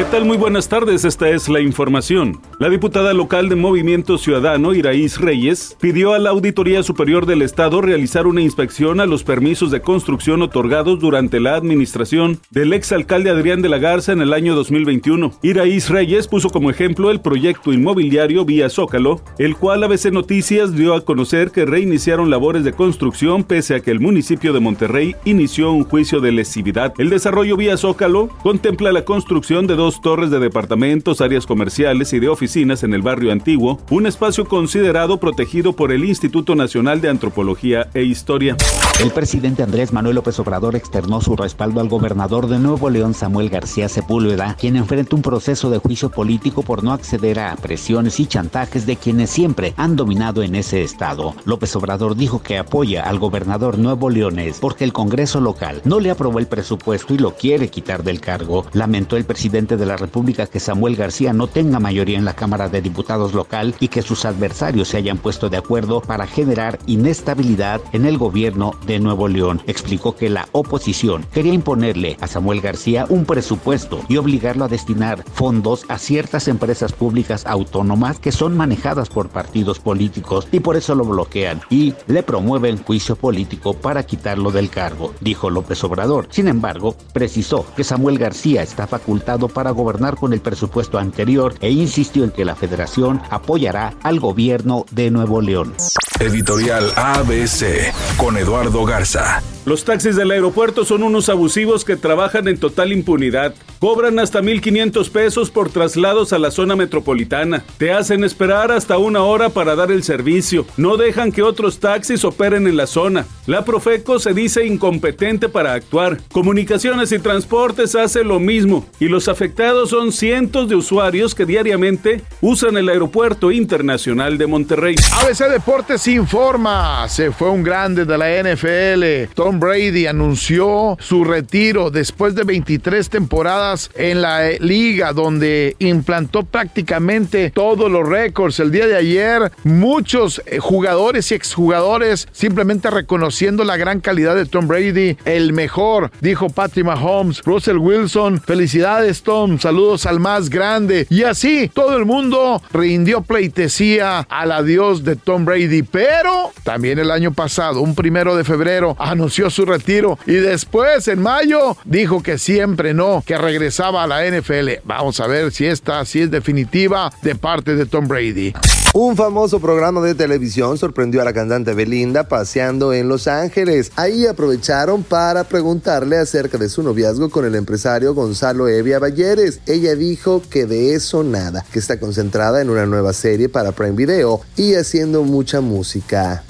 ¿Qué tal? Muy buenas tardes, esta es la información. La diputada local de Movimiento Ciudadano, Iraís Reyes, pidió a la Auditoría Superior del Estado realizar una inspección a los permisos de construcción otorgados durante la administración del exalcalde Adrián de la Garza en el año 2021. Iraís Reyes puso como ejemplo el proyecto inmobiliario Vía Zócalo, el cual ABC Noticias dio a conocer que reiniciaron labores de construcción pese a que el municipio de Monterrey inició un juicio de lesividad. El desarrollo Vía Zócalo contempla la construcción de dos torres de departamentos, áreas comerciales y de oficinas en el barrio antiguo, un espacio considerado protegido por el Instituto Nacional de Antropología e Historia. El presidente Andrés Manuel López Obrador externó su respaldo al gobernador de Nuevo León, Samuel García Sepúlveda, quien enfrenta un proceso de juicio político por no acceder a presiones y chantajes de quienes siempre han dominado en ese estado. López Obrador dijo que apoya al gobernador nuevo leones porque el Congreso local no le aprobó el presupuesto y lo quiere quitar del cargo. Lamentó el presidente de la República que Samuel García no tenga mayoría en la Cámara de Diputados local y que sus adversarios se hayan puesto de acuerdo para generar inestabilidad en el gobierno de Nuevo León. Explicó que la oposición quería imponerle a Samuel García un presupuesto y obligarlo a destinar fondos a ciertas empresas públicas autónomas que son manejadas por partidos políticos y por eso lo bloquean y le promueven juicio político para quitarlo del cargo, dijo López Obrador. Sin embargo, precisó que Samuel García está facultado para para gobernar con el presupuesto anterior e insistió en que la federación apoyará al gobierno de Nuevo León. Editorial ABC con Eduardo Garza. Los taxis del aeropuerto son unos abusivos que trabajan en total impunidad. Cobran hasta 1.500 pesos por traslados a la zona metropolitana. Te hacen esperar hasta una hora para dar el servicio. No dejan que otros taxis operen en la zona. La Profeco se dice incompetente para actuar. Comunicaciones y Transportes hace lo mismo. Y los afectados son cientos de usuarios que diariamente usan el aeropuerto internacional de Monterrey. ABC Deportes informa. Se fue un grande de la NFL. Tom Brady anunció su retiro después de 23 temporadas en la eh, liga donde implantó prácticamente todos los récords. El día de ayer muchos eh, jugadores y exjugadores simplemente reconociendo la gran calidad de Tom Brady, el mejor, dijo Patrick Mahomes, Russell Wilson, felicidades Tom, saludos al más grande. Y así todo el mundo rindió pleitesía al adiós de Tom Brady, pero también el año pasado, un primero de febrero, anunció su retiro y después en mayo dijo que siempre no, que regresaba a la NFL. Vamos a ver si esta si es definitiva de parte de Tom Brady. Un famoso programa de televisión sorprendió a la cantante Belinda paseando en Los Ángeles. Ahí aprovecharon para preguntarle acerca de su noviazgo con el empresario Gonzalo Evia Balleres. Ella dijo que de eso nada, que está concentrada en una nueva serie para Prime Video y haciendo mucha música.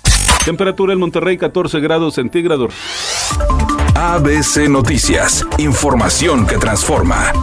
Temperatura en Monterrey 14 grados centígrados. ABC Noticias, información que transforma.